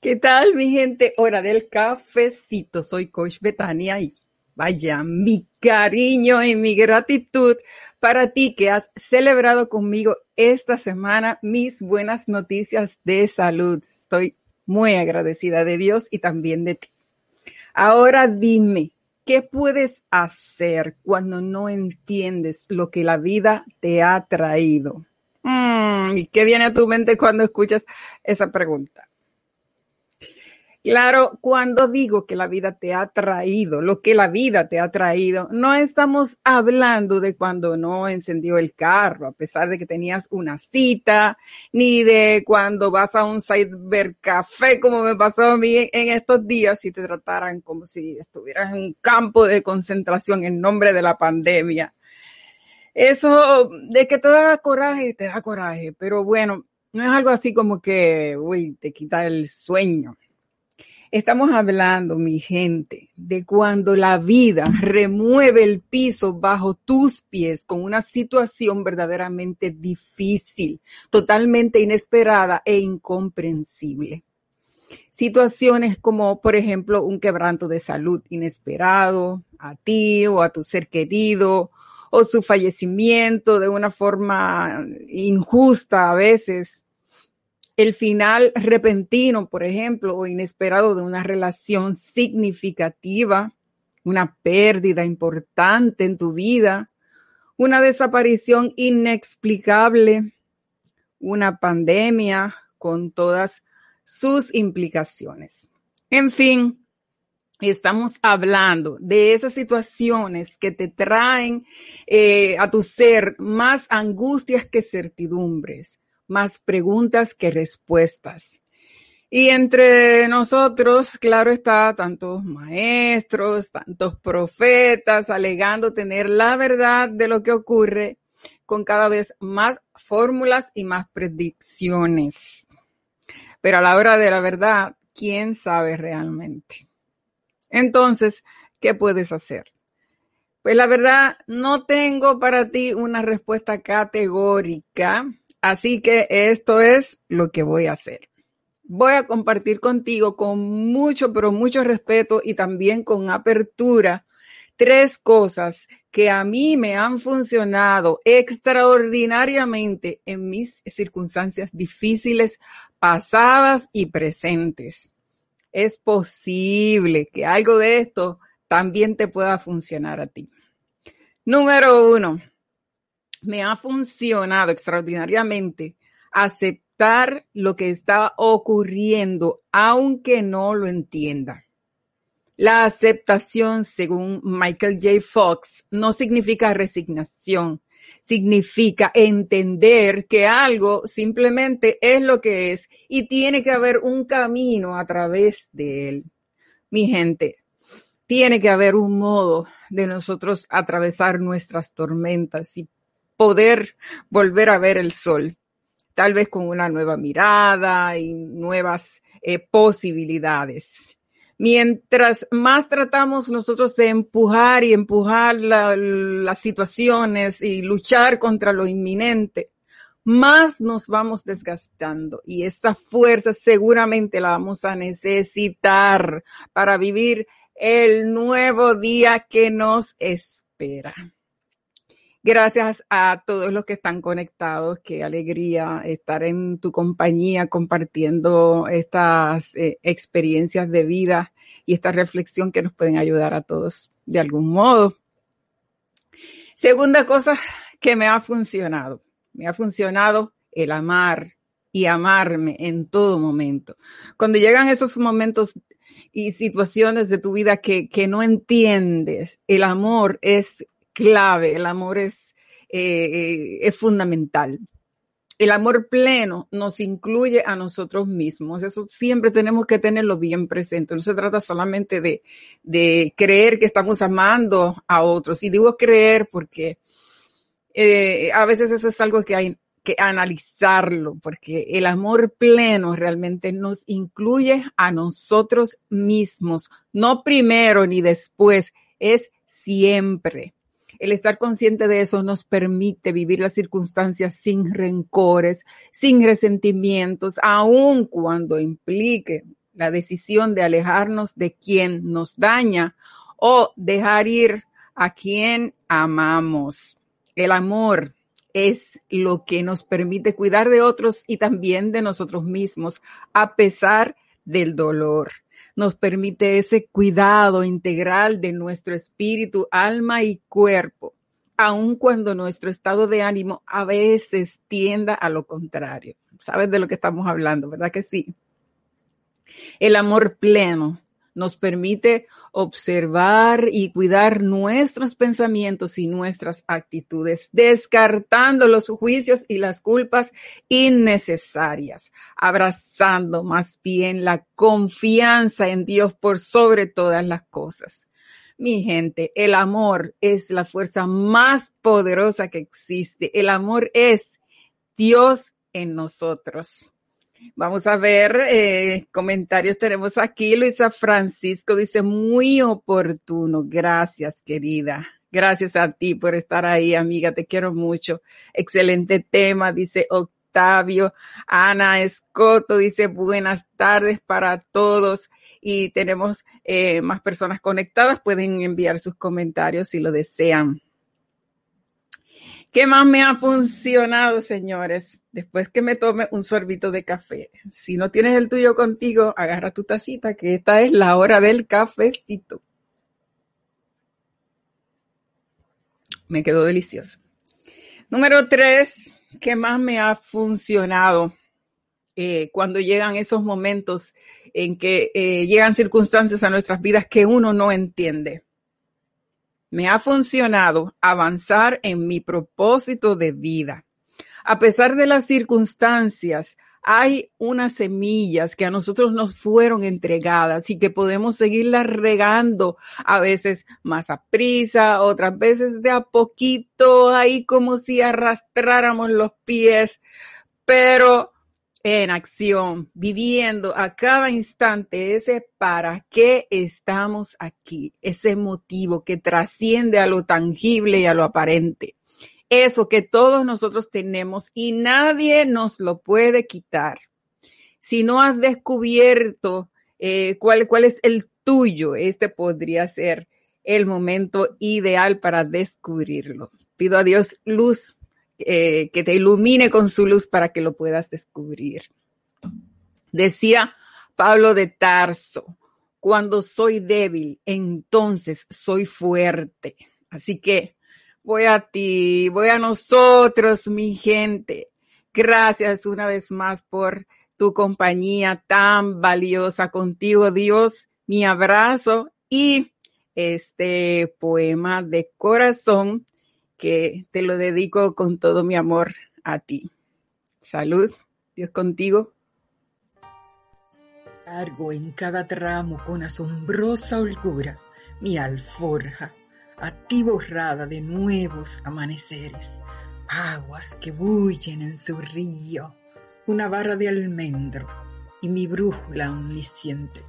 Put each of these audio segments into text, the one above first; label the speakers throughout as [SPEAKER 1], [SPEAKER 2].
[SPEAKER 1] ¿Qué tal, mi gente? Hora del cafecito. Soy Coach Betania y vaya mi cariño y mi gratitud para ti que has celebrado conmigo esta semana mis buenas noticias de salud. Estoy muy agradecida de Dios y también de ti. Ahora dime, ¿qué puedes hacer cuando no entiendes lo que la vida te ha traído? Mm, ¿Y qué viene a tu mente cuando escuchas esa pregunta? Claro, cuando digo que la vida te ha traído, lo que la vida te ha traído, no estamos hablando de cuando no encendió el carro, a pesar de que tenías una cita, ni de cuando vas a un cybercafé, como me pasó a mí en estos días, y te trataran como si estuvieras en un campo de concentración en nombre de la pandemia. Eso de que te da coraje, te da coraje, pero bueno, no es algo así como que, uy, te quita el sueño. Estamos hablando, mi gente, de cuando la vida remueve el piso bajo tus pies con una situación verdaderamente difícil, totalmente inesperada e incomprensible. Situaciones como, por ejemplo, un quebranto de salud inesperado a ti o a tu ser querido, o su fallecimiento de una forma injusta a veces. El final repentino, por ejemplo, o inesperado de una relación significativa, una pérdida importante en tu vida, una desaparición inexplicable, una pandemia con todas sus implicaciones. En fin, Estamos hablando de esas situaciones que te traen eh, a tu ser más angustias que certidumbres, más preguntas que respuestas. Y entre nosotros, claro está, tantos maestros, tantos profetas alegando tener la verdad de lo que ocurre con cada vez más fórmulas y más predicciones. Pero a la hora de la verdad, ¿quién sabe realmente? Entonces, ¿qué puedes hacer? Pues la verdad, no tengo para ti una respuesta categórica, así que esto es lo que voy a hacer. Voy a compartir contigo con mucho, pero mucho respeto y también con apertura tres cosas que a mí me han funcionado extraordinariamente en mis circunstancias difíciles, pasadas y presentes es posible que algo de esto también te pueda funcionar a ti. Número uno, me ha funcionado extraordinariamente aceptar lo que está ocurriendo, aunque no lo entienda. La aceptación, según Michael J. Fox, no significa resignación, significa entender que algo simplemente es lo que es y tiene que haber un camino a través de él. Mi gente, tiene que haber un modo de nosotros atravesar nuestras tormentas y poder volver a ver el sol, tal vez con una nueva mirada y nuevas eh, posibilidades mientras más tratamos nosotros de empujar y empujar las situaciones y luchar contra lo inminente, más nos vamos desgastando y esa fuerza seguramente la vamos a necesitar para vivir el nuevo día que nos espera. Gracias a todos los que están conectados. Qué alegría estar en tu compañía compartiendo estas eh, experiencias de vida y esta reflexión que nos pueden ayudar a todos de algún modo. Segunda cosa que me ha funcionado. Me ha funcionado el amar y amarme en todo momento. Cuando llegan esos momentos y situaciones de tu vida que, que no entiendes, el amor es clave, el amor es, eh, es fundamental. el amor pleno nos incluye a nosotros mismos. Eso siempre tenemos que tenerlo bien presente. No se trata solamente de, de creer que estamos amando a otros. Y digo creer porque eh, a veces eso es algo que hay que analizarlo, porque el amor pleno realmente nos incluye a nosotros mismos, no primero ni después, es siempre. El estar consciente de eso nos permite vivir las circunstancias sin rencores, sin resentimientos, aun cuando implique la decisión de alejarnos de quien nos daña o dejar ir a quien amamos. El amor es lo que nos permite cuidar de otros y también de nosotros mismos a pesar del dolor nos permite ese cuidado integral de nuestro espíritu, alma y cuerpo, aun cuando nuestro estado de ánimo a veces tienda a lo contrario. ¿Sabes de lo que estamos hablando, verdad que sí? El amor pleno nos permite observar y cuidar nuestros pensamientos y nuestras actitudes, descartando los juicios y las culpas innecesarias, abrazando más bien la confianza en Dios por sobre todas las cosas. Mi gente, el amor es la fuerza más poderosa que existe. El amor es Dios en nosotros. Vamos a ver eh, comentarios. Tenemos aquí Luisa Francisco, dice muy oportuno. Gracias, querida. Gracias a ti por estar ahí, amiga. Te quiero mucho. Excelente tema, dice Octavio. Ana Escoto dice buenas tardes para todos. Y tenemos eh, más personas conectadas. Pueden enviar sus comentarios si lo desean. ¿Qué más me ha funcionado, señores? Después que me tome un sorbito de café. Si no tienes el tuyo contigo, agarra tu tacita, que esta es la hora del cafecito. Me quedó delicioso. Número tres, ¿qué más me ha funcionado? Eh, cuando llegan esos momentos en que eh, llegan circunstancias a nuestras vidas que uno no entiende me ha funcionado avanzar en mi propósito de vida. A pesar de las circunstancias, hay unas semillas que a nosotros nos fueron entregadas y que podemos seguirlas regando a veces más a prisa, otras veces de a poquito, ahí como si arrastráramos los pies, pero en acción, viviendo a cada instante ese para qué estamos aquí, ese motivo que trasciende a lo tangible y a lo aparente. Eso que todos nosotros tenemos y nadie nos lo puede quitar. Si no has descubierto eh, cuál, cuál es el tuyo, este podría ser el momento ideal para descubrirlo. Pido a Dios luz eh, que te ilumine con su luz para que lo puedas descubrir. Decía Pablo de Tarso, cuando soy débil, entonces soy fuerte. Así que voy a ti, voy a nosotros, mi gente. Gracias una vez más por tu compañía tan valiosa contigo, Dios. Mi abrazo y este poema de corazón que te lo dedico con todo mi amor a ti. Salud, Dios contigo.
[SPEAKER 2] Cargo en cada tramo con asombrosa holgura mi alforja, a ti borrada de nuevos amaneceres, aguas que bullen en su río, una barra de almendro y mi brújula omnisciente.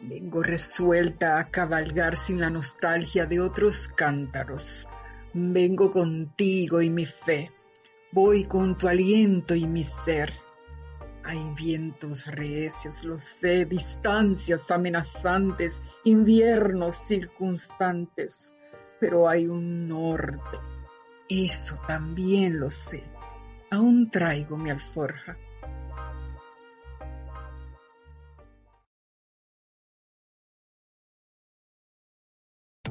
[SPEAKER 2] Vengo resuelta a cabalgar sin la nostalgia de otros cántaros, Vengo contigo y mi fe, voy con tu aliento y mi ser. Hay vientos recios, lo sé, distancias amenazantes, inviernos circunstantes, pero hay un norte. Eso también lo sé. Aún traigo mi alforja